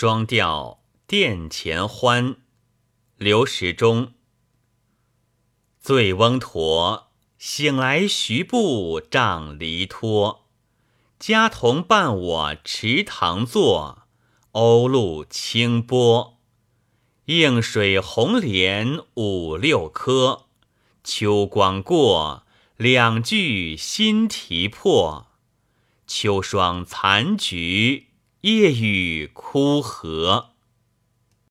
双调殿前欢，刘时中。醉翁驼，醒来徐步杖离脱。家童伴我池塘坐，鸥鹭清波。映水红莲五六颗，秋光过，两句新题破。秋霜残菊，夜雨枯荷。